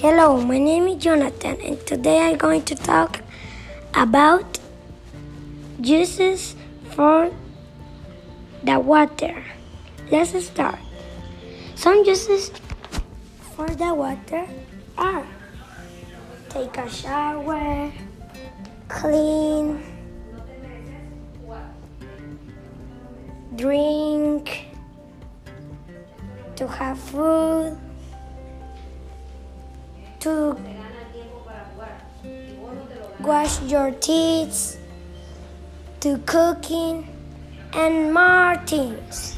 Hello, my name is Jonathan, and today I'm going to talk about uses for the water. Let's start. Some uses for the water are take a shower, clean, drink, to have food, to wash your teeth, to cooking, and more things.